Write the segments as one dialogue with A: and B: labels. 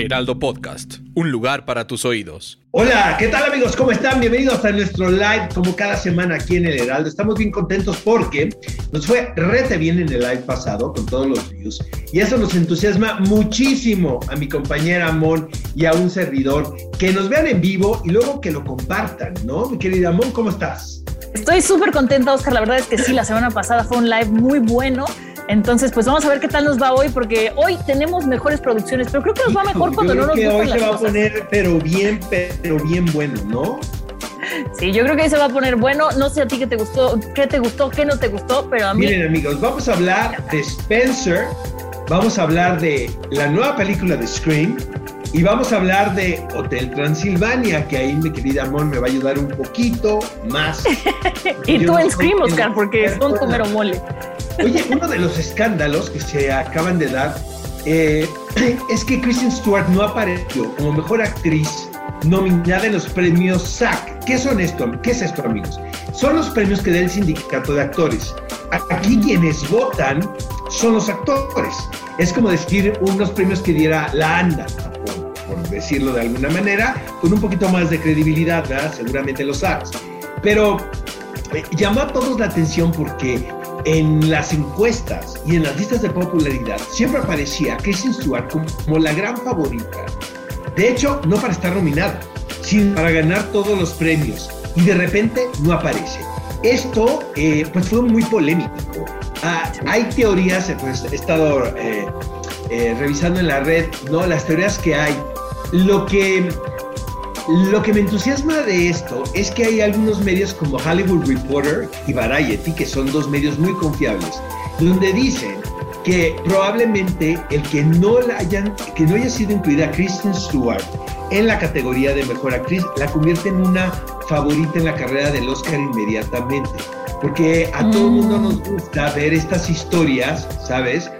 A: Heraldo Podcast, un lugar para tus oídos.
B: Hola, ¿qué tal amigos? ¿Cómo están? Bienvenidos a nuestro live como cada semana aquí en el Heraldo. Estamos bien contentos porque nos fue rete bien en el live pasado con todos los views y eso nos entusiasma muchísimo a mi compañera Mon y a un servidor que nos vean en vivo y luego que lo compartan, ¿no? Mi querida Mon, ¿cómo estás?
C: Estoy súper contenta, Oscar. La verdad es que sí, la semana pasada fue un live muy bueno. Entonces, pues vamos a ver qué tal nos va hoy, porque hoy tenemos mejores producciones, pero creo que nos va mejor cuando
B: Yo
C: no
B: creo
C: nos
B: que
C: gustan
B: hoy se
C: las
B: va a
C: cosas.
B: poner pero bien, pero bien bueno, ¿no?
C: Sí, yo creo que hoy se va a poner bueno. No sé a ti qué te gustó, qué te gustó, qué no te gustó, pero a mí
B: Miren amigos, vamos a hablar de Spencer, vamos a hablar de la nueva película de Scream y vamos a hablar de Hotel Transilvania, que ahí mi querida Mon me va a ayudar un poquito más.
C: y tú en Scream, Oscar, porque son
B: experto
C: tu
B: en-
C: mero mole.
B: Oye, uno de los escándalos que se acaban de dar eh, es que Kristen Stewart no apareció como mejor actriz nominada en los premios SAG. ¿Qué son esto? ¿Qué es esto, amigos? Son los premios que da el sindicato de actores. Aquí quienes votan son los actores. Es como decir unos premios que diera la ANDA, por, por decirlo de alguna manera, con un poquito más de credibilidad, ¿verdad? Seguramente los SAGs. Pero eh, llamó a todos la atención porque en las encuestas y en las listas de popularidad siempre aparecía Kristen Stewart como la gran favorita. De hecho, no para estar nominada, sino para ganar todos los premios. Y de repente no aparece. Esto eh, pues fue muy polémico. Ah, hay teorías, pues he estado eh, eh, revisando en la red, ¿no? Las teorías que hay. Lo que lo que me entusiasma de esto es que hay algunos medios como Hollywood Reporter y Variety, que son dos medios muy confiables, donde dicen que probablemente el que no la hayan, que no haya sido incluida Kristen Stewart en la categoría de mejor actriz la convierte en una favorita en la carrera del Oscar inmediatamente. Porque a todo el mundo nos gusta ver estas historias, ¿sabes?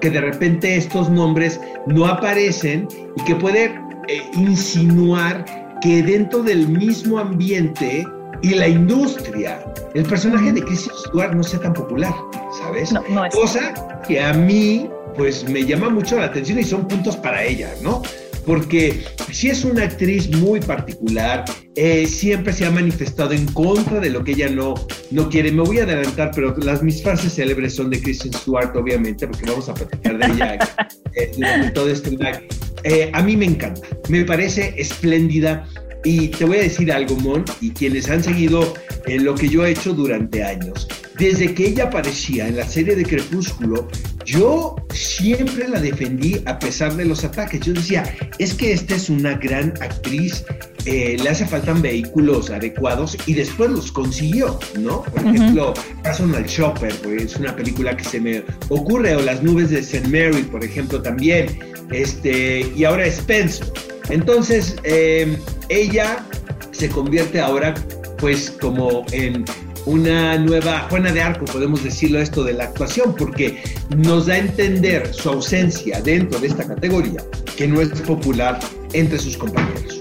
B: Que de repente estos nombres no aparecen y que puede eh, insinuar que dentro del mismo ambiente y la industria, el personaje de Kristen Stewart no sea tan popular, ¿sabes?
C: No, no es.
B: Cosa que a mí, pues me llama mucho la atención y son puntos para ella, ¿no? Porque si es una actriz muy particular, eh, siempre se ha manifestado en contra de lo que ella no, no quiere. Me voy a adelantar, pero las mis frases célebres son de Kristen Stewart, obviamente, porque vamos a platicar de ella eh, durante todo este live. Eh, a mí me encanta, me parece espléndida. Y te voy a decir algo, Mon, y quienes han seguido eh, lo que yo he hecho durante años. Desde que ella aparecía en la serie de Crepúsculo, yo siempre la defendí a pesar de los ataques. Yo decía, es que esta es una gran actriz, eh, le hace faltan vehículos adecuados y después los consiguió, ¿no? Por ejemplo, Personal Shopper, pues, es una película que se me ocurre, o Las nubes de St. Mary, por ejemplo, también. Este, y ahora Spencer. Entonces, eh, ella se convierte ahora, pues, como en una nueva Juana de Arco, podemos decirlo esto de la actuación, porque nos da a entender su ausencia dentro de esta categoría, que no es popular entre sus compañeros.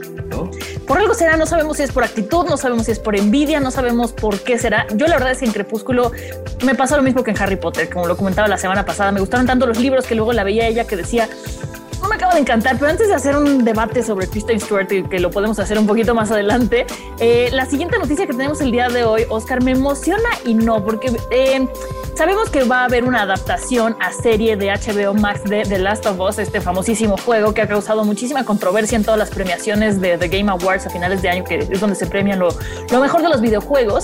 C: Por algo será, no sabemos si es por actitud, no sabemos si es por envidia, no sabemos por qué será. Yo la verdad es que en Crepúsculo me pasó lo mismo que en Harry Potter, como lo comentaba la semana pasada. Me gustaron tanto los libros que luego la veía ella que decía, acaba de encantar, pero antes de hacer un debate sobre Kristen Stewart, que lo podemos hacer un poquito más adelante, eh, la siguiente noticia que tenemos el día de hoy, Oscar, me emociona y no, porque eh, sabemos que va a haber una adaptación a serie de HBO Max de The Last of Us, este famosísimo juego que ha causado muchísima controversia en todas las premiaciones de The Game Awards a finales de año, que es donde se premian lo, lo mejor de los videojuegos.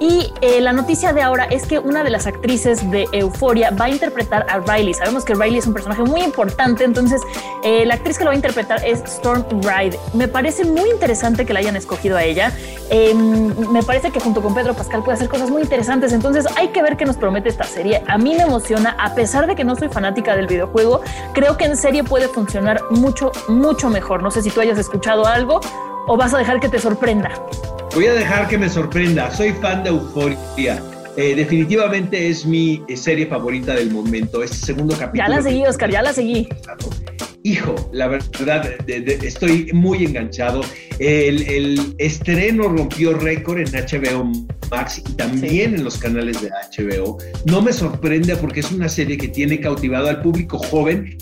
C: Y eh, la noticia de ahora es que una de las actrices de Euforia va a interpretar a Riley. Sabemos que Riley es un personaje muy importante, entonces eh, la actriz que lo va a interpretar es Storm Ride. Me parece muy interesante que la hayan escogido a ella. Em, me parece que junto con Pedro Pascal puede hacer cosas muy interesantes, entonces hay que ver qué nos promete esta serie. A mí me emociona, a pesar de que no soy fanática del videojuego, creo que en serie puede funcionar mucho, mucho mejor. No sé si tú hayas escuchado algo o vas a dejar que te sorprenda.
B: Voy a dejar que me sorprenda. Soy fan de Euforia. Eh, definitivamente es mi eh, serie favorita del momento. Este segundo capítulo.
C: Ya la seguí, Oscar, ya la seguí.
B: Hijo, la verdad, estoy muy enganchado. El, estreno rompió récord en HBO Max y también en los canales de HBO. No me sorprende porque es una serie que tiene cautivado al público joven,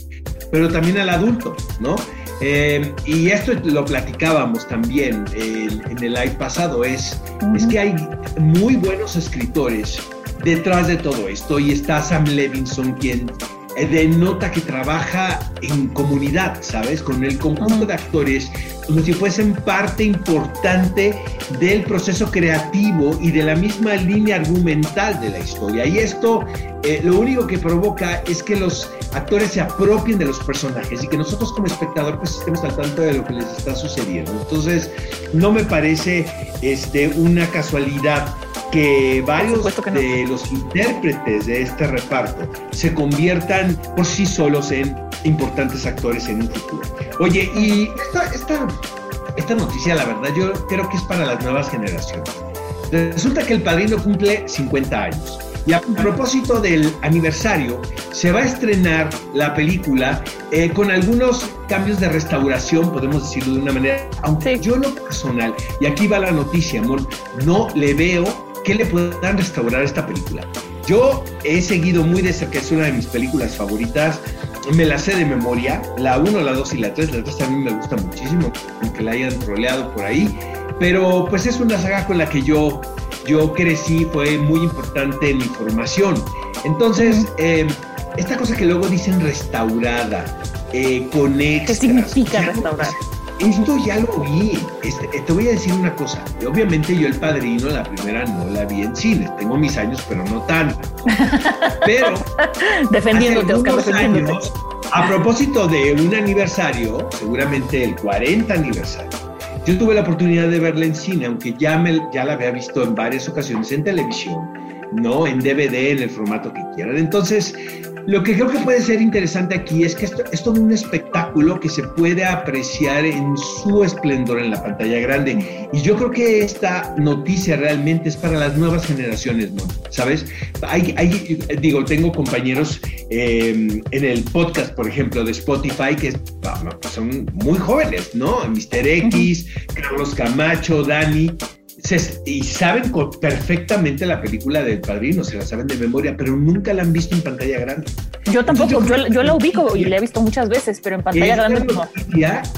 B: pero también al adulto, ¿no? Eh, y esto lo platicábamos también en el live pasado, es, es que hay muy buenos escritores detrás de todo esto y está Sam Levinson quien eh, denota que trabaja en comunidad, ¿sabes? Con el conjunto de actores, como si fuesen parte importante del proceso creativo y de la misma línea argumental de la historia. Y esto eh, lo único que provoca es que los actores se apropien de los personajes y que nosotros como espectador pues estemos al tanto de lo que les está sucediendo. Entonces, no me parece este, una casualidad que varios de los intérpretes de este reparto se conviertan por sí solos en importantes actores en un futuro. Oye, y esta, esta, esta noticia, la verdad, yo creo que es para las nuevas generaciones. Resulta que el padrino cumple 50 años. Y a propósito del aniversario, se va a estrenar la película eh, con algunos cambios de restauración, podemos decirlo de una manera, aunque yo lo personal, y aquí va la noticia, amor, no le veo que le puedan restaurar esta película. Yo he seguido muy de cerca, es una de mis películas favoritas, me la sé de memoria, la 1, la 2 y la 3, la 3 también me gusta muchísimo, aunque la hayan roleado por ahí, pero pues es una saga con la que yo yo crecí, fue muy importante en mi formación. Entonces, eh, esta cosa que luego dicen restaurada, eh, con extras,
C: ¿Qué significa restaurar?
B: Esto ya lo vi. Este, eh, te voy a decir una cosa. Obviamente yo el padrino, la primera no la vi en cine. Tengo mis años, pero no tanto. Pero
C: defendiéndote, Oscar,
B: años, a propósito de un aniversario, seguramente el 40 aniversario, yo tuve la oportunidad de verla en cine, aunque ya, me, ya la había visto en varias ocasiones en televisión, ¿no? En DVD, en el formato que quieran. Entonces, lo que creo que puede ser interesante aquí es que esto es todo un espectáculo que se puede apreciar en su esplendor en la pantalla grande. Y yo creo que esta noticia realmente es para las nuevas generaciones, ¿no? ¿Sabes? Hay, hay, digo, tengo compañeros eh, en el podcast, por ejemplo, de Spotify, que son muy jóvenes, ¿no? Mr. X, Carlos Camacho, Dani y saben perfectamente la película del padrino, se la saben de memoria, pero nunca la han visto en pantalla grande.
C: Yo tampoco, yo, la ubico y la he visto muchas veces, pero en pantalla grande no.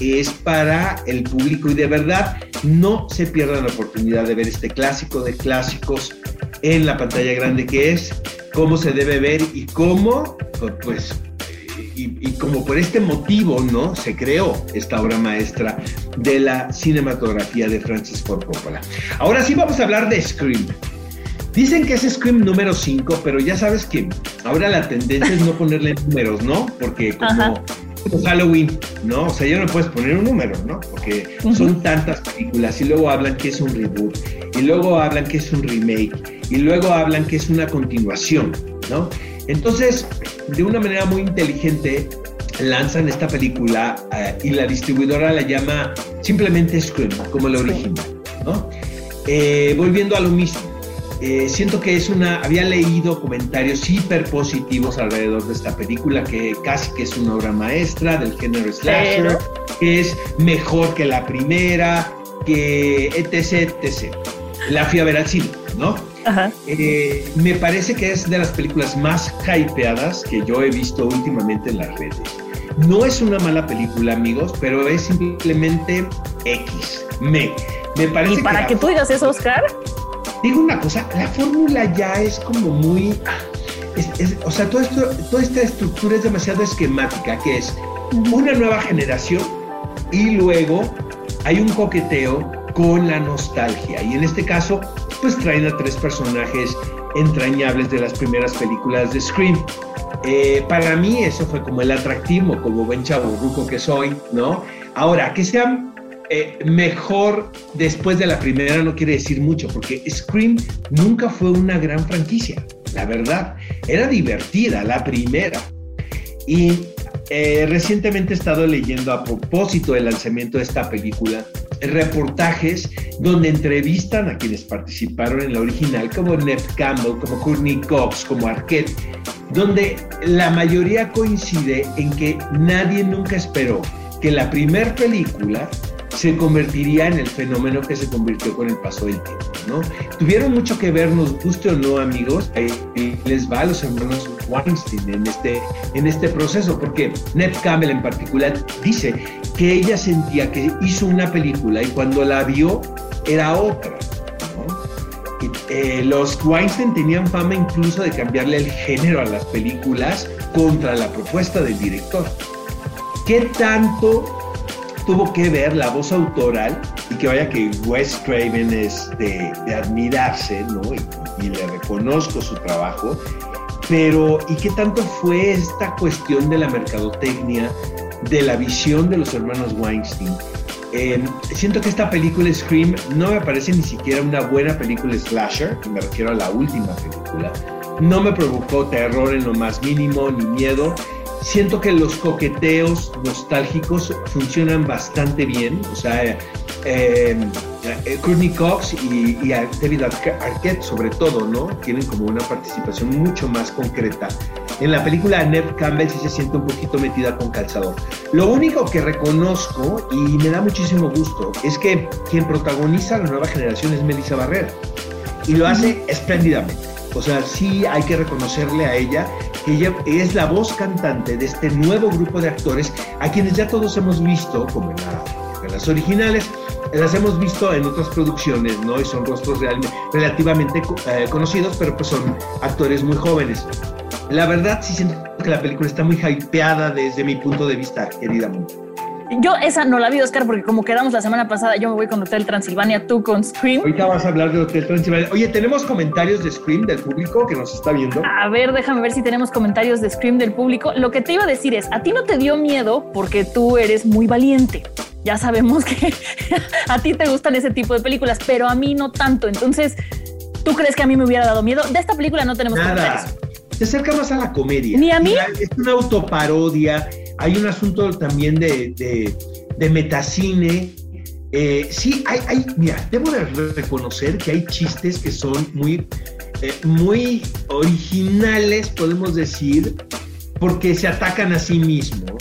B: Es para el público y de verdad no se pierdan la oportunidad de ver este clásico de clásicos en la pantalla grande que es cómo se debe ver y cómo, pues y, como por este motivo, ¿no? Se creó esta obra maestra de la cinematografía de Francis Ford Coppola. Ahora sí vamos a hablar de Scream. Dicen que es Scream número 5, pero ya sabes que ahora la tendencia es no ponerle números, ¿no? Porque como, Halloween, ¿no? O sea, ya no puedes poner un número, ¿no? Porque son tantas películas y luego hablan que es un reboot, y luego hablan que es un remake, y luego hablan que es una continuación, ¿no? Entonces, de una manera muy inteligente, lanzan esta película eh, y la distribuidora la llama simplemente Scream, como la original, ¿no? Eh, volviendo a lo mismo, eh, siento que es una, había leído comentarios hiper positivos alrededor de esta película, que casi que es una obra maestra del género slasher, que es mejor que la primera, que etc, etc. La fui a ver al cine, ¿no? Eh, me parece que es de las películas más hypeadas que yo he visto últimamente en las redes. No es una mala película, amigos, pero es simplemente X. Me, me parece
C: ¿Y para que, tú digas eso, Oscar?
B: Digo una cosa, la fórmula ya es como muy... o sea, todo esto, toda esta estructura es demasiado esquemática, que es una nueva generación y luego hay un coqueteo con la nostalgia. Y en este caso, pues traen a tres personajes entrañables de las primeras películas de Scream. Eh, para mí eso fue como el atractivo, como buen chavo que soy, ¿no? Ahora, que sean eh, mejor después de la primera no quiere decir mucho, porque Scream nunca fue una gran franquicia, la verdad. Era divertida la primera. Y eh, recientemente he estado leyendo a propósito del lanzamiento de esta película reportajes donde entrevistan a quienes participaron en la original, como Ned Campbell, como Courtney Cox, como Arquette, donde la mayoría coincide en que nadie nunca esperó que la primera película se convertiría en el fenómeno que se convirtió con el paso del tiempo, ¿no? Tuvieron mucho que ver, nos guste o no, amigos, les va a los hermanos Weinstein en este, en este proceso, porque Ned Campbell en particular dice que ella sentía que hizo una película y cuando la vio era otra, eh, los Weinstein tenían fama incluso de cambiarle el género a las películas contra la propuesta del director. ¿Qué tanto tuvo que ver la voz autoral y que vaya que Wes Craven es de, admirarse, ¿no? Y, le reconozco su trabajo, pero ¿y qué tanto fue esta cuestión de la mercadotecnia, de la visión de los hermanos Weinstein? Em, siento que esta película Scream no me parece ni siquiera una buena película slasher, me refiero a la última película. No me provocó terror en lo más mínimo, ni miedo siento que los coqueteos nostálgicos funcionan bastante bien. O sea, eh, eh, Courtney Cox y, David Arquette, sobre todo, ¿no? Tienen como una participación mucho más concreta. En la película Neve Campbell sí se siente un poquito metida con calzador. Lo único que reconozco y me da muchísimo gusto es que quien protagoniza la nueva generación es Melissa Barrera y lo hace espléndidamente. O sea, sí hay que reconocerle a ella ella es la voz cantante de este nuevo grupo de actores a quienes ya todos hemos visto, como en, las originales, las hemos visto en otras producciones, ¿no? Y son rostros relativamente eh, conocidos, pero pues son actores muy jóvenes. La verdad sí siento que la película está muy hypeada desde mi punto de vista, querida
C: yo esa no la vi, Oscar, porque como quedamos la semana pasada, yo me voy con Hotel Transilvania, tú con Scream.
B: Ahorita vas a hablar de Hotel Transilvania. Oye, ¿tenemos comentarios de Scream del público que nos está viendo?
C: A ver, déjame ver si tenemos comentarios de Scream del público. Lo que te iba a decir es, a ti no te dio miedo porque tú eres muy valiente. Ya sabemos que a ti te gustan ese tipo de películas, pero a mí no tanto. Entonces, ¿tú crees que a mí me hubiera dado miedo? De esta película no tenemos
B: Nada.
C: comentarios.
B: Se acerca más a la comedia.
C: Ni a mí.
B: Es una autoparodia hay un asunto también de, de, metacine. Eh, sí, hay, hay, mira, debo de reconocer que hay chistes que son muy, eh, muy originales, podemos decir, porque se atacan a sí mismos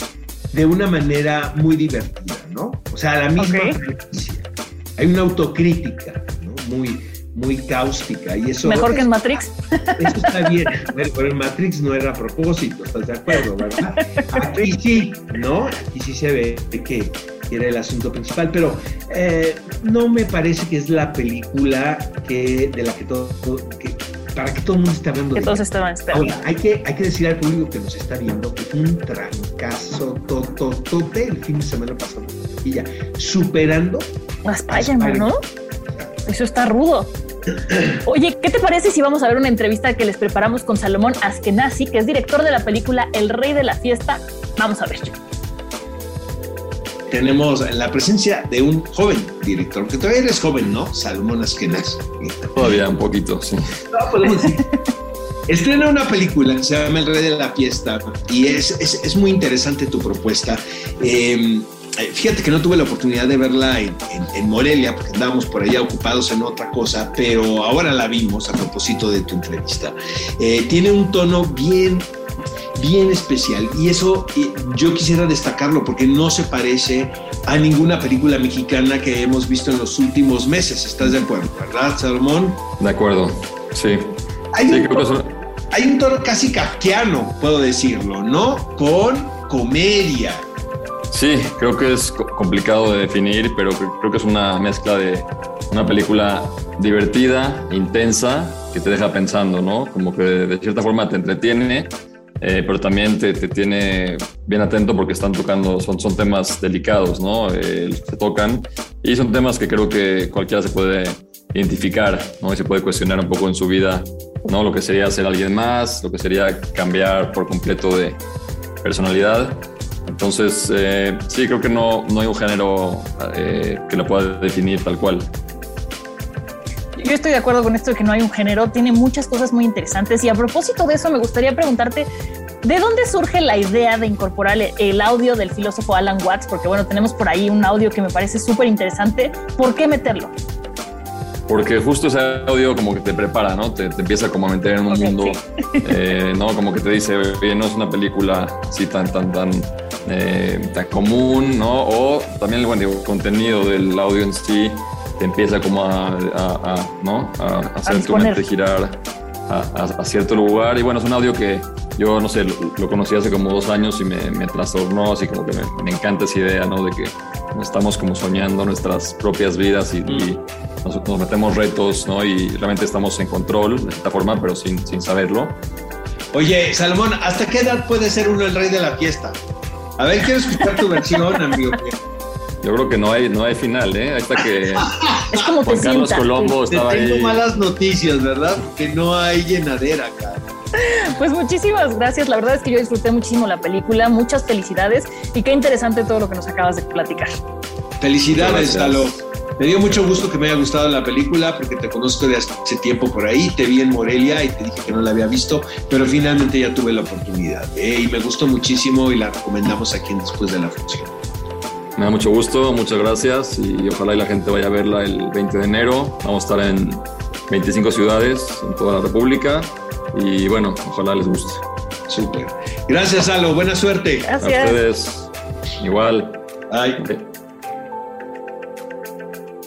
B: de una manera muy divertida, ¿no? O sea, la misma Hay una autocrítica, ¿no? Muy, muy cáustica y eso...
C: Mejor que en Matrix.
B: Eso está bien, pero en Matrix no era a propósito, ¿estás de acuerdo, verdad? Aquí sí, ¿no? Aquí sí se ve que era el asunto principal, pero eh, no me parece que es la película que, de la que todo... Que, para que todo el mundo esté hablando
C: que todos estaban esperando.
B: hay que, hay que decir al público que nos está viendo que un trancazo tototote el fin de semana pasado y ya superando
C: a Spider-Man, ¿no? Eso está rudo. Oye, ¿qué te parece si vamos a ver una entrevista que les preparamos con Salomón Askenazi, que es director de la película El Rey de la Fiesta? Vamos a ver.
B: Tenemos la presencia de un joven director, que todavía eres joven, ¿no? Salomón Askenazi.
D: Todavía un poquito, sí. No,
B: podemos decir. Estrena una película que se llama El Rey de la Fiesta y es, es, es muy interesante tu propuesta. Eh, eh, fíjate que no tuve la oportunidad de verla en, Morelia porque andábamos por allá ocupados en otra cosa, pero ahora la vimos a propósito de tu entrevista. Eh, tiene un tono bien, bien especial y eso eh, yo quisiera destacarlo porque no se parece a ninguna película mexicana que hemos visto en los últimos meses. ¿Estás de acuerdo, verdad, Salomón?
D: De acuerdo, sí.
B: Hay, un, tono, hay un tono casi kafkiano, puedo decirlo, ¿no? Con comedia
D: Sí, creo que es complicado de definir, pero creo que es una mezcla de una película divertida, intensa, que te deja pensando, ¿no? Como que de cierta forma te entretiene, eh, pero también te, tiene bien atento porque están tocando, son, son temas delicados, ¿no? Eh, se tocan y son temas que creo que cualquiera se puede identificar, ¿no? Y se puede cuestionar un poco en su vida, ¿no? Lo que sería ser alguien más, lo que sería cambiar por completo de personalidad. Entonces, eh, sí, creo que no, no hay un género eh, que lo pueda definir tal cual.
C: Yo estoy de acuerdo con esto de que no hay un género, tiene muchas cosas muy interesantes y a propósito de eso me gustaría preguntarte, ¿de dónde surge la idea de incorporar el audio del filósofo Alan Watts? Porque bueno, tenemos por ahí un audio que me parece súper interesante, ¿por qué meterlo?
D: Porque justo ese audio como que te prepara, ¿no? Te, empieza como a meter en un mundo, eh, ¿no? Como que te dice, no es una película así tan, tan, tan, eh, tan común, ¿no? O también bueno, el contenido del audio en sí te empieza como a, ¿no? a, hacer tu mente girar a, cierto lugar. Y bueno, es un audio que yo, no sé, lo, conocí hace como dos años y me, me trastornó, así como que me, me, encanta esa idea, ¿no? De que estamos como soñando nuestras propias vidas y, nos, metemos retos, ¿no? Y realmente estamos en control de esta forma, pero sin, sin saberlo.
B: Oye, Salomón, ¿hasta qué edad puede ser uno el rey de la fiesta? A ver, quiero escuchar tu versión, amigo.
D: Yo creo que no hay, no hay final, ¿eh? Hasta que
C: es como
D: Juan Carlos Colombo estaba
B: te tengo malas noticias, ¿verdad? Que no hay llenadera acá.
C: Pues muchísimas gracias. La verdad es que yo disfruté muchísimo la película. Muchas felicidades y qué interesante todo lo que nos acabas de platicar.
B: Felicidades, Talo. Me dio mucho gusto que me haya gustado la película porque te conozco de hace tiempo por ahí, te vi en Morelia y te dije que no la había visto, pero finalmente ya tuve la oportunidad ¿eh? y me gustó muchísimo y la recomendamos aquí después de la función.
D: Me da mucho gusto, muchas gracias y ojalá y la gente vaya a verla el 20 de enero. Vamos a estar en 25 ciudades en toda la República y bueno, ojalá les guste.
B: Súper. Gracias, Alo. Buena suerte.
C: Gracias.
D: A ustedes. Igual.
B: Bye.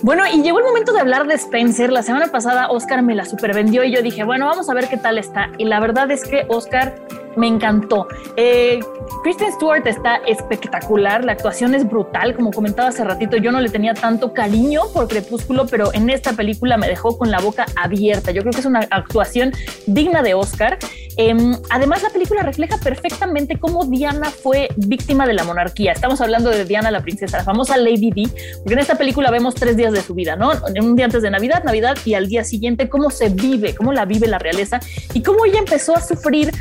C: Bueno, y llegó el momento de hablar de Spencer. La semana pasada Oscar me la supervendió y yo dije, bueno, vamos a ver qué tal está. Y la verdad es que Oscar me encantó. Eh, Kristen Stewart está espectacular, la actuación es brutal, como comentaba hace ratito, yo no le tenía tanto cariño por Crepúsculo, pero en esta película me dejó con la boca abierta. Yo creo que es una actuación digna de Oscar. Em, además, la película refleja perfectamente cómo Diana fue víctima de la monarquía. Estamos hablando de Diana la princesa, la famosa Lady Di, porque en esta película vemos tres días de su vida, ¿no? Un día antes de Navidad, Navidad y al día siguiente, cómo se vive, cómo la vive la realeza y cómo ella empezó a sufrir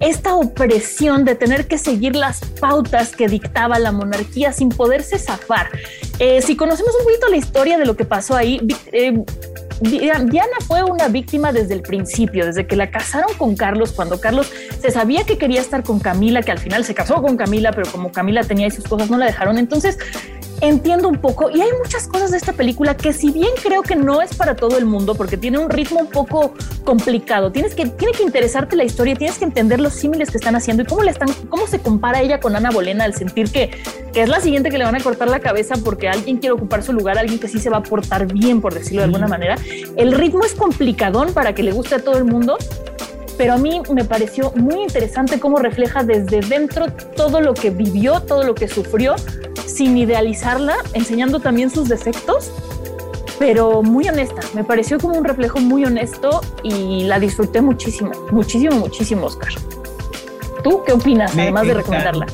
C: esta opresión de tener que seguir las pautas que dictaba la monarquía sin poderse zafar. Eh, si conocemos un poquito la historia de lo que pasó ahí, eh, Diana fue una víctima desde el principio, desde que la casaron con Carlos, cuando Carlos se sabía que quería estar con Camila, que al final se casó con Camila, pero como Camila tenía sus cosas no la dejaron. Entonces, entiendo un poco y hay muchas cosas de esta película que si bien creo que no es para todo el mundo porque tiene un ritmo un poco complicado, tienes que tiene que interesarte la historia, tienes que entender los símiles que están haciendo y cómo le están cómo se compara ella con Ana Bolena al sentir que, que es la siguiente que le van a cortar la cabeza porque alguien quiere ocupar su lugar, alguien que sí se va a portar bien por decirlo de alguna manera. El ritmo es complicadón para que le guste a todo el mundo, pero a mí me pareció muy interesante cómo refleja desde dentro todo lo que vivió, todo lo que sufrió, sin idealizarla, enseñando también sus defectos, pero muy honesta. Me pareció como un reflejo muy honesto y la disfruté muchísimo, muchísimo, muchísimo, Oscar. ¿Tú qué opinas, además de recomendarla?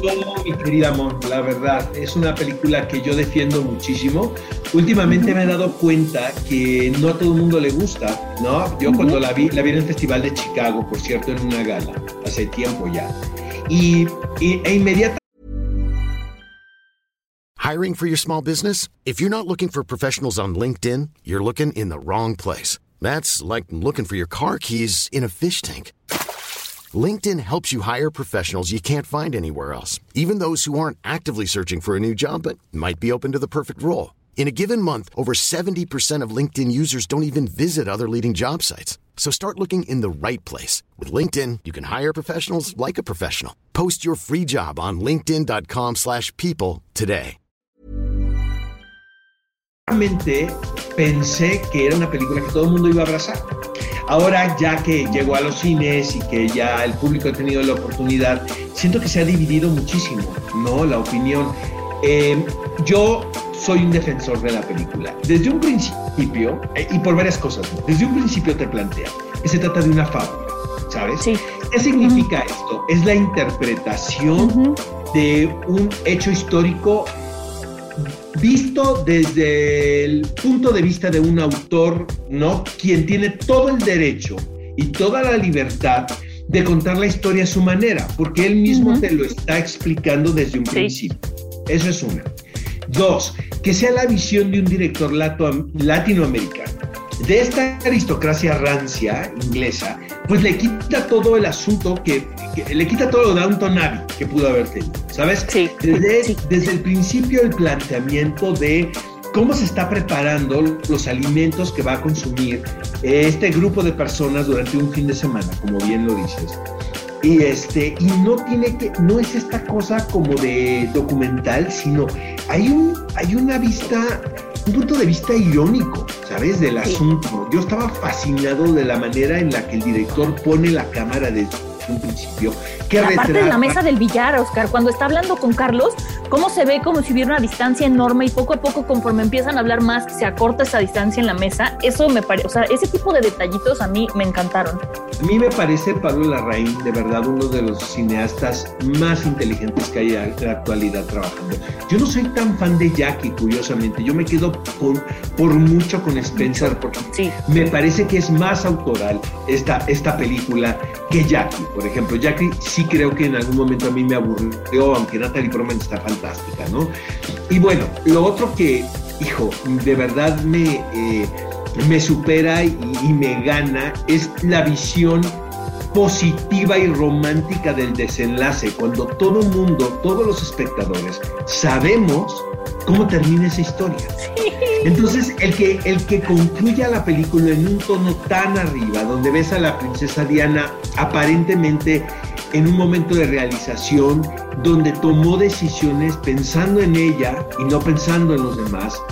B: mi querida Mon, la verdad, es una película que yo defiendo muchísimo. Últimamente me he dado cuenta que no a todo el mundo le gusta, ¿no? Yo cuando la vi, la vi en el Festival de Chicago, por cierto, en una gala, hace tiempo ya. Y, y e inmediatamente
E: Hiring for your small business? If you're not looking for professionals on LinkedIn, you're looking in the wrong place. That's like looking for your car keys in a fish tank. LinkedIn helps you hire professionals you can't find anywhere else, even those who aren't actively searching for a new job but might be open to the perfect role. In a given month, over 70% of LinkedIn users don't even visit other leading job sites. So start looking in the right place. With LinkedIn, you can hire professionals like a professional. Post your free job on linkedin.com slash people today.
B: Realmente pensé que era una película que todo el mundo iba a abrazar. Ahora ya que llegó a los cines y que ya el público ha tenido la oportunidad, siento que se ha dividido muchísimo, ¿no? La opinión. Eh, yo soy un defensor de la película. Desde un principio, eh, y por varias cosas, desde un principio te plantea que se trata de una fábula, ¿sabes?
C: Sí.
B: ¿Qué significa esto? Es la interpretación de un hecho histórico visto desde el punto de vista de un autor, ¿no? Quien tiene todo el derecho y toda la libertad de contar la historia a su manera, porque él mismo te lo está explicando desde un principio. Eso es una. Dos, que sea la visión de un director latinoamericano. De esta aristocracia rancia inglesa, pues le quita todo el asunto que, le quita todo lo Downton Abbey que pudo haber tenido, ¿sabes?
C: Sí,
B: desde, desde el principio el planteamiento de cómo se está preparando los alimentos que va a consumir este grupo de personas durante un fin de semana, como bien lo dices. Y este, y no tiene que, no es esta cosa como de documental, sino hay un, hay una vista, un punto de vista irónico, ¿sabes? Del asunto. Yo estaba fascinado de la manera en la que el director pone la cámara desde un principio.
C: La parte de la mesa del billar, Oscar, cuando está hablando con Carlos, cómo se ve como si hubiera una distancia enorme y poco a poco conforme empiezan a hablar más se acorta esa distancia en la mesa. Eso me parece, o sea, ese tipo de detallitos a mí me encantaron.
B: A mí me parece Pablo Larraín de verdad uno de los cineastas más inteligentes que hay en la actualidad trabajando. Yo no soy tan fan de Jackie, curiosamente. Yo me quedo con, por mucho con Spencer porque me parece que es más autoral esta, esta película que Jackie, por ejemplo. Jackie sí creo que en algún momento a mí me aburrió, aunque Natalie Portman está fantástica, ¿no? Y bueno, lo otro que, hijo, de verdad me, eh, me supera y, y me gana es la visión positiva y romántica del desenlace, cuando todo el mundo, todos los espectadores, sabemos cómo termina esa historia. Entonces, el que, el que concluya la película en un tono tan arriba, donde ves a la princesa Diana aparentemente en un momento de realización, donde tomó decisiones pensando en ella y no pensando en los demás,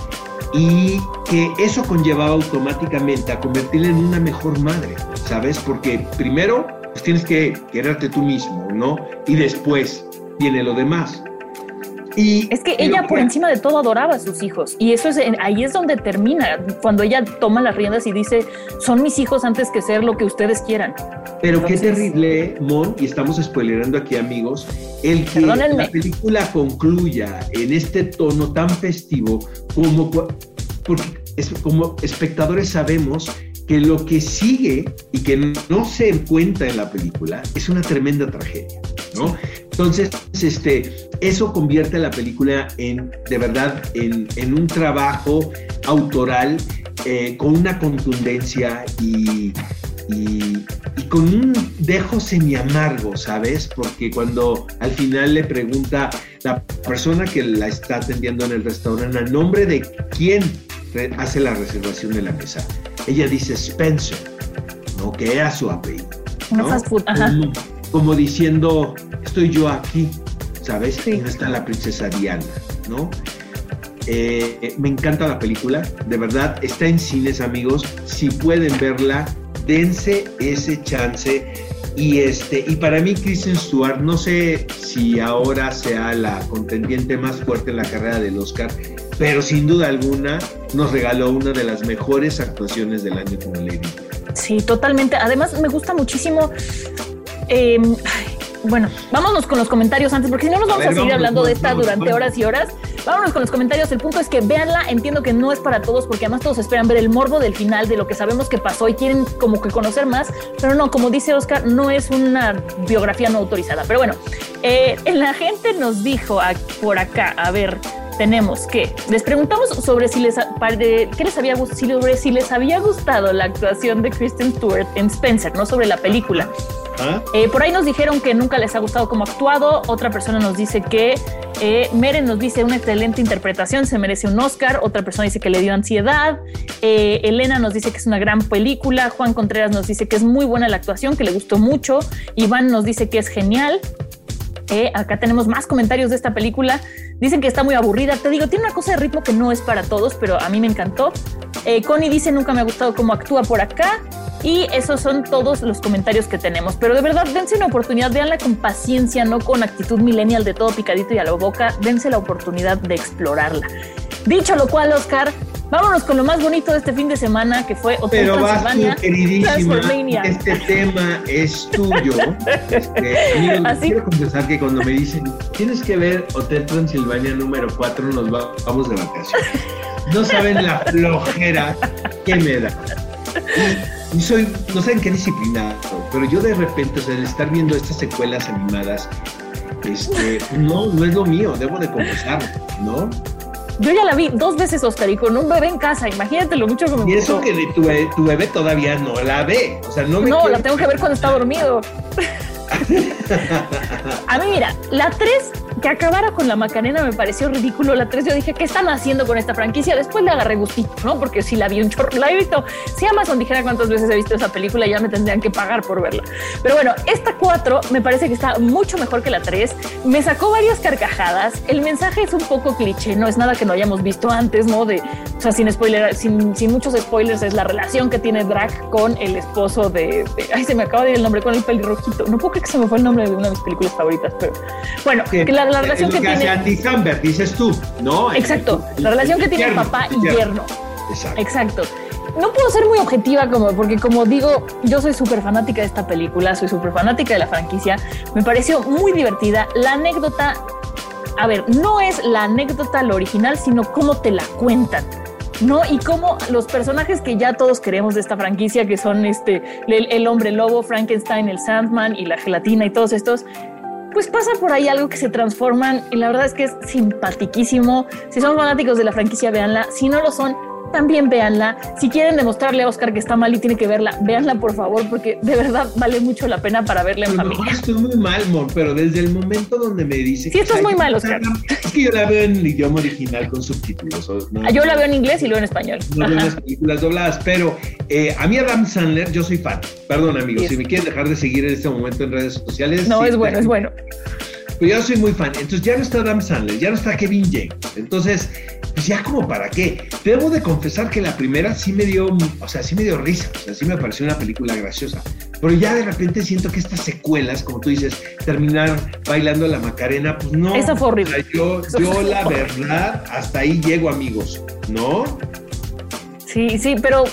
B: y que eso conllevaba automáticamente a convertirla en una mejor madre, ¿sabes? Porque primero pues tienes que quererte tú mismo, ¿no? Y después viene lo demás.
C: Y es que ella por encima de todo adoraba a sus hijos y eso es ahí es donde termina cuando ella toma las riendas y dice son mis hijos antes que ser lo que ustedes quieran.
B: Pero qué terrible, Mon, y estamos spoilerando aquí amigos, el que la película concluya en este tono tan festivo como porque es, como espectadores sabemos que lo que sigue y que no se encuentra en la película es una tremenda tragedia, ¿no? Entonces, este, eso convierte la película en, de verdad, en, un trabajo autoral eh, con una contundencia y, y, con un dejo semi amargo, ¿sabes? Porque cuando al final le pregunta la persona que la está atendiendo en el restaurante, ¿a nombre de quién hace la reservación de la mesa? Ella dice Spencer, ¿no? Que era su apellido. ¿no?
C: ajá
B: como diciendo, estoy yo aquí, ¿sabes? Y no está la princesa Diana, ¿no? Eh, me encanta la película, de verdad, está en cines, amigos. Si pueden verla, dense ese chance. Y este, y para mí, Kristen Stewart, no sé si ahora sea la contendiente más fuerte en la carrera del Oscar, pero sin duda alguna nos regaló una de las mejores actuaciones del año como Lady.
C: Sí, totalmente. Además, me gusta muchísimo eh, bueno, vámonos con los comentarios antes, porque si no nos vamos a, seguir hablando de esta durante horas y horas. Vámonos con los comentarios. El punto es que véanla. Entiendo que no es para todos, porque además todos esperan ver el morbo del final, de lo que sabemos que pasó y quieren como que conocer más. Pero no, como dice Oscar, no es una biografía no autorizada. Pero bueno, eh, la gente nos dijo por acá, a ver, tenemos que les preguntamos sobre si les, ¿qué les había, si, si les había gustado la actuación de Kristen Stewart en Spencer, no sobre la película. ¿Ah? Eh, por ahí nos dijeron que nunca les ha gustado cómo actuado. Otra persona nos dice que eh, Meren nos dice una excelente interpretación, se merece un Oscar. Otra persona dice que le dio ansiedad. Eh, Elena nos dice que es una gran película. Juan Contreras nos dice que es muy buena la actuación, que le gustó mucho. Iván nos dice que es genial. Acá tenemos más comentarios de esta película. Dicen que está muy aburrida. Te digo, tiene una cosa de ritmo que no es para todos, pero a mí me encantó. Connie dice nunca me ha gustado cómo actúa por acá. Y esos son todos los comentarios que tenemos. Pero de verdad, dense una oportunidad, véanla con paciencia, no con actitud millennial de todo picadito y a la boca. Dense la oportunidad de explorarla. Dicho lo cual, Oscar, Vámonos con lo más bonito de este fin de semana, que fue Hotel
B: Pero
C: Transilvania.
B: queridísima. Este tema es tuyo. Este, amigos,
C: Así-
B: quiero confesar que cuando me dicen tienes que ver Hotel Transilvania número 4, nos va- vamos de vacaciones. No saben la flojera que me da. Y, y soy, no saben qué disciplinado, pero yo de repente, o sea, el estar viendo estas secuelas animadas, este, no, no es lo mío, debo de confesarlo, ¿no?
C: Yo ya la vi dos veces, Oscar, y con un bebé en casa. Imagínate lo mucho que me
B: Y eso
C: gustó.
B: que de tu, be- tu bebé todavía no la ve, o sea, no me
C: No,
B: quiero-
C: la tengo que ver cuando está dormido. A mí, mira, la 3, que acabara con la Macarena me pareció ridículo. La 3, yo dije, ¿qué están haciendo con esta franquicia? Después le agarré gustito, ¿no? Porque si la vi un chorro, la he visto. Si Amazon dijera cuántas veces he visto esa película, ya me tendrían que pagar por verla. Pero bueno, esta 4 me parece que está mucho mejor que la 3. Me sacó varias carcajadas. El mensaje es un poco cliché, no es nada que no hayamos visto antes, ¿no? De, o sea, sin spoiler, sin, sin muchos spoilers, es la relación que tiene Drac con el esposo de, de- Ay, se me acaba de ir el nombre, con el pelirrojito. No puedo creer que se me fue el nombre de una de mis películas favoritas, pero bueno, que la, la
B: es
C: relación
B: lo
C: que
B: hace
C: tiene.
B: Andy Samberg, dices tú, ¿no?
C: Exacto,
B: El-
C: la relación que tiene
B: yerno,
C: papá y yerno.
B: Exacto.
C: Exacto. No puedo ser muy objetiva como porque como digo, yo soy súper fanática de esta película, soy súper fanática de la franquicia. Me pareció muy divertida. La anécdota, a ver, no es la anécdota lo original, sino cómo te la cuentan. ¿no? Y cómo los personajes que ya todos queremos de esta franquicia, que son este, el, el hombre lobo, Frankenstein, el Sandman y la gelatina y todos estos, pues pasa por ahí algo que se transforman y la verdad es que es simpatiquísimo. Si son fanáticos de la franquicia, véanla. Si no lo son, también véanla. Si quieren demostrarle a Oscar que está mal y tiene que verla, véanla por favor, porque de verdad vale mucho la pena para verla en
B: A lo mejor
C: familia.
B: estoy muy mal, Mon, pero desde el momento donde me dice
C: Sí, estás
B: "Ay,
C: muy mal, Oscar".
B: Es que yo la veo en idioma original con subtítulos. no-
C: Yo la veo en inglés y luego en español.
B: No veo las películas dobladas, pero eh, a mí Adam Sandler, yo soy fan. Perdón, amigos,
C: Sí.
B: si me quieren dejar de seguir en este momento en redes sociales.
C: No,
B: sí,
C: es bueno, es bueno.
B: Pero yo soy muy fan. Entonces ya no está Adam Sandler, ya no está Kevin James. Entonces, pues ya como para qué. Debo de confesar que la primera sí me dio, o sea, sí me dio risa. O sea, sí me pareció una película graciosa. Pero ya de repente siento que estas secuelas, como tú dices, terminar bailando la Macarena, pues no.
C: Esa fue horrible.
B: O sea, yo,
C: Eso
B: yo la verdad, hasta ahí llego, amigos. ¿No?
C: Sí, sí, pero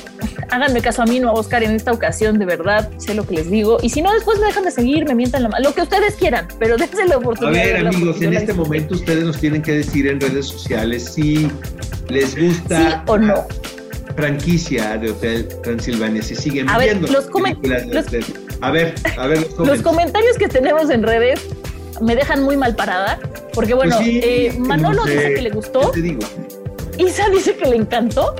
C: háganme caso a mí, no a Oscar en esta ocasión, de verdad, sé lo que les digo. Y si no, después me dejan de seguir, me mientan la mano, lo que ustedes quieran, pero dense la
B: A
C: oportunidad. de
B: ver, amigos, en este momento ustedes nos tienen que decir en redes sociales si les gusta
C: ¿Sí o no?
B: la franquicia de Hotel Transilvania, si siguen
C: A ver,
B: viendo
C: los
B: de
C: los-
B: Hotel. A ver, a ver los,
C: Los
B: comentarios.
C: que tenemos en redes me dejan muy mal parada, porque bueno,
B: Pues sí,
C: eh, Manolo
B: no sé,
C: dice que le gustó,
B: ¿qué te digo?
C: Isa dice que le encantó,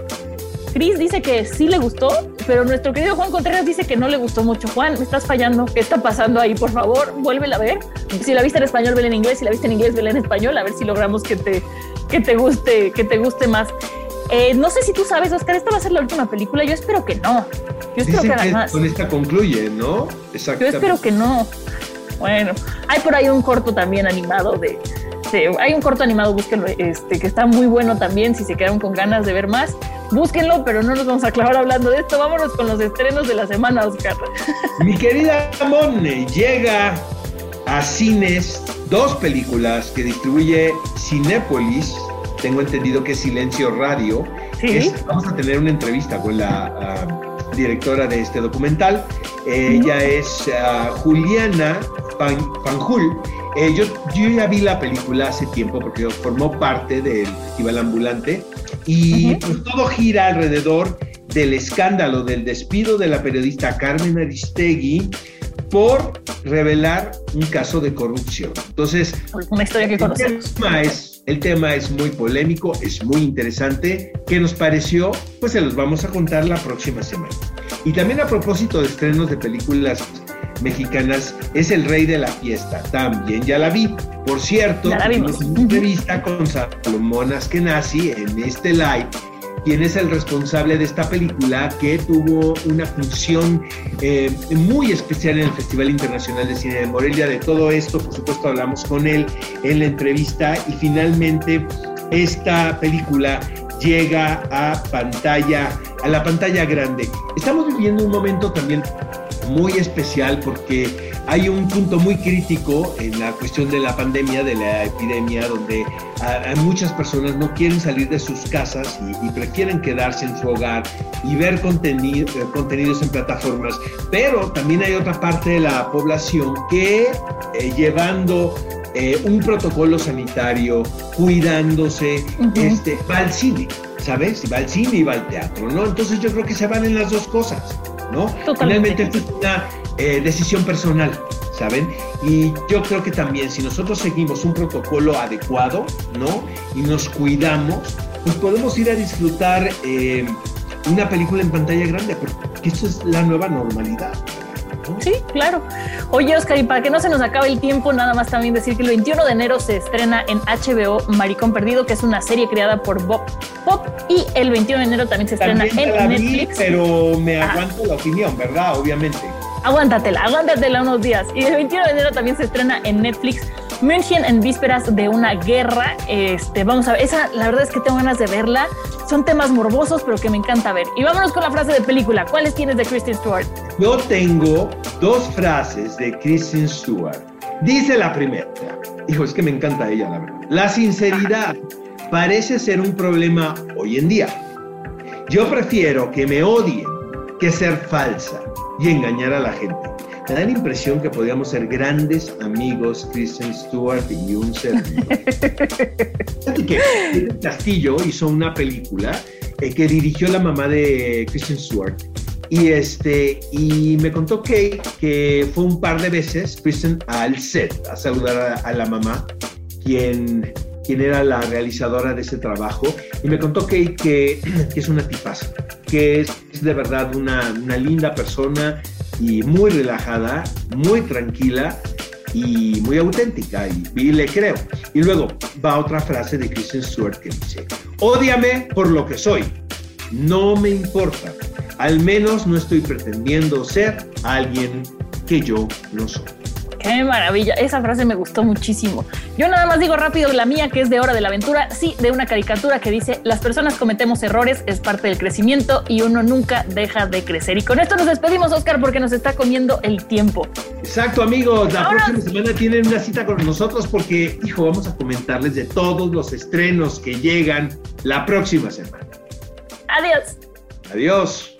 C: Chris dice que sí le gustó, pero nuestro querido Juan Contreras dice que no le gustó mucho. Juan, me estás fallando. ¿Qué está pasando ahí? Por favor, vuélvela a ver. Si la viste en español, vela en inglés. Si la viste en inglés, vela en español. A ver si logramos que te, que te guste, que te guste más. Eh, no sé si tú sabes, Oscar, esta va a ser la última película. Yo espero que no. Yo espero
B: Dicen
C: que
B: que
C: más.
B: con esta concluye, ¿no?
C: Yo
B: Exactamente.
C: espero que no. Bueno, hay por ahí un corto también animado de, de- hay un corto animado, búsquenlo, este, que está muy bueno también, si se quedaron con ganas de ver más, búsquenlo, pero no nos vamos a clavar hablando de esto, vámonos con los estrenos de la semana, Oscar.
B: Mi querida Mone llega a cines dos películas que distribuye Cinépolis. Tengo entendido que es Silencio Radio.
C: Sí.
B: Es- vamos a tener una entrevista con la ah, directora de este documental. Eh, Ella es ah, Juliana Fan- Fanjul. Eh, yo, yo ya vi la película hace tiempo porque formó parte del Festival Ambulante y pues, todo gira alrededor del escándalo del despido de la periodista Carmen Aristegui por revelar un caso de corrupción. Entonces,
C: Una historia que
B: el tema, es, el tema es muy polémico, es muy interesante. ¿Qué nos pareció? Pues se los vamos a contar la próxima semana. Y también a propósito de estrenos de películas mexicanas, es El Rey de la Fiesta. También ya la vi. Por cierto, tuvimos una entrevista con Salomón Askenazi en este live quien es el responsable de esta película que tuvo una función eh, muy especial en el Festival Internacional de Cine de Morelia. De todo esto, por supuesto, hablamos con él en la entrevista y finalmente esta película llega a pantalla, a la pantalla grande. Estamos viviendo un momento también muy especial porque hay un punto muy crítico en la cuestión de la pandemia, de la epidemia, donde muchas personas no quieren salir de sus casas y, prefieren quedarse en su hogar y ver contenido, eh, contenidos en plataformas. Pero también hay otra parte de la población que eh, llevando eh, un protocolo sanitario, cuidándose, este, va al cine, ¿sabes? Va al cine y va al teatro, ¿no? Entonces yo creo que se van en las dos cosas, ¿no? Finalmente esto es una eh, decisión personal, ¿saben? Y yo creo que también si nosotros seguimos un protocolo adecuado, ¿no? Y nos cuidamos, pues podemos ir a disfrutar eh, una película en pantalla grande, porque esto es la nueva normalidad.
C: Sí, claro. Oye, Oscar, y para que no se nos acabe el tiempo, nada más también decir que el 21 de enero se estrena en HBO Maricón Perdido, que es una serie creada por Bob Pop, y el 21 de enero también se estrena en Netflix.
B: pero me aguanto la opinión, ¿verdad? Obviamente.
C: Aguántatela, aguántatela unos días. Y el 21 de enero también se estrena en Netflix München en vísperas de una guerra. Este, vamos a ver, esa la verdad es que tengo ganas de verla. Son temas morbosos, pero que me encanta ver. Y vámonos con la frase de película. ¿Cuáles tienes de Kristen Stewart?
B: Yo tengo dos frases de Kristen Stewart. Dice la primera. Hijo, es que me encanta ella, la verdad. La sinceridad parece ser un problema hoy en día. Yo prefiero que me odien que ser falsa y engañar a la gente. Me da la impresión que podríamos ser grandes amigos, Kristen Stewart y un servidor. que Castillo hizo una película eh, que dirigió la mamá de Kristen Stewart. Y, este, y me contó que, que fue un par de veces Kristen al set a saludar a, la mamá, quien, quien era la realizadora de ese trabajo. Y me contó que, que, es una tipaza, que es, de verdad una, una linda persona, y muy relajada, muy tranquila y muy auténtica y, le creo. Y luego va otra frase de Kristen Stewart que dice, odiame por lo que soy, no me importa, al menos no estoy pretendiendo ser alguien que yo no soy.
C: Qué maravilla, esa frase me gustó muchísimo. Yo nada más digo rápido la mía, que es de Hora de la Aventura, sí, de una caricatura que dice, las personas cometemos errores, es parte del crecimiento y uno nunca deja de crecer. Y con esto nos despedimos, Oscar, porque nos está comiendo el tiempo.
B: Exacto, amigos, la próxima semana tienen una cita con nosotros porque, hijo, vamos a comentarles de todos los estrenos que llegan la próxima semana.
C: Adiós.
B: Adiós.